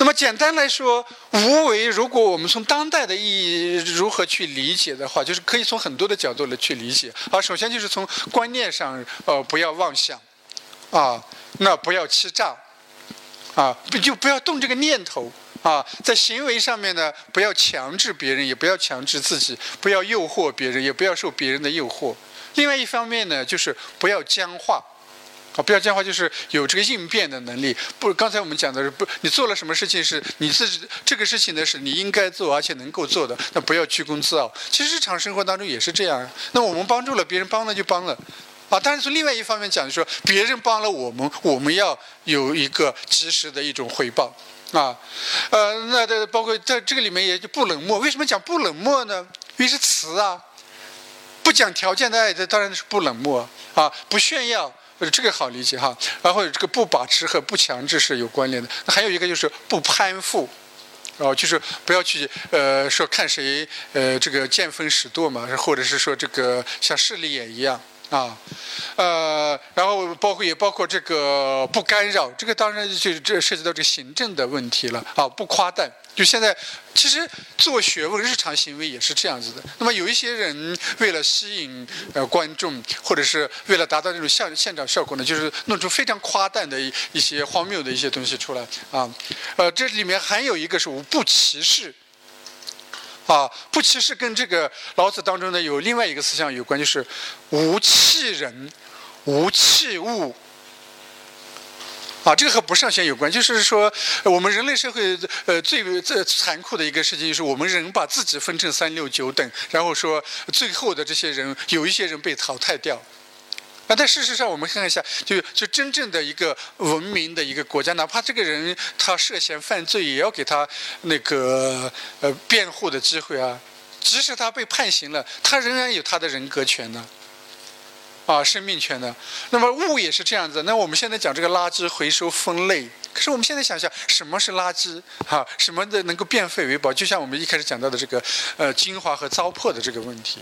那么简单来说，无为，如果我们从当代的意义如何去理解的话，就是可以从很多的角度来去理解。啊，首先就是从观念上，呃，不要妄想，啊，那不要欺诈，啊，就不要动这个念头，啊，在行为上面呢，不要强制别人，也不要强制自己，不要诱惑别人，也不要受别人的诱惑。另外一方面呢，就是不要僵化。不要僵化，就是有这个应变的能力。不，刚才我们讲的是不，你做了什么事情是你自己这个事情呢，是你应该做而且能够做的，那不要居功自傲。其实日常生活当中也是这样。那我们帮助了别人，帮了就帮了，啊，但是从另外一方面讲，就是说别人帮了我们，我们要有一个及时的一种回报，啊，呃，那这包括在这个里面也就不冷漠。为什么讲不冷漠呢？因为是慈啊，不讲条件的爱，这当然是不冷漠啊，不炫耀。这个好理解哈，然后这个不把持和不强制是有关联的。那还有一个就是不攀附，哦，就是不要去呃说看谁呃这个见风使舵嘛，或者是说这个像势利眼一样。啊，呃，然后包括也包括这个不干扰，这个当然就这涉及到这个行政的问题了啊，不夸诞。就现在，其实做学问、日常行为也是这样子的。那么有一些人为了吸引呃观众，或者是为了达到这种现现场效果呢，就是弄出非常夸诞的一一些荒谬的一些东西出来啊。呃，这里面还有一个是无不歧视。啊，不歧视跟这个老子当中呢有另外一个思想有关，就是无弃人，无弃物。啊，这个和不上贤有关，就是说我们人类社会呃最最残酷的一个事情，就是我们人把自己分成三六九等，然后说最后的这些人有一些人被淘汰掉。啊，但事实上，我们看一下，就就真正的一个文明的一个国家，哪怕这个人他涉嫌犯罪，也要给他那个呃辩护的机会啊。即使他被判刑了，他仍然有他的人格权呢，啊生命权的。那么物也是这样子。那我们现在讲这个垃圾回收分类，可是我们现在想想，什么是垃圾？哈，什么的能够变废为宝？就像我们一开始讲到的这个呃精华和糟粕的这个问题。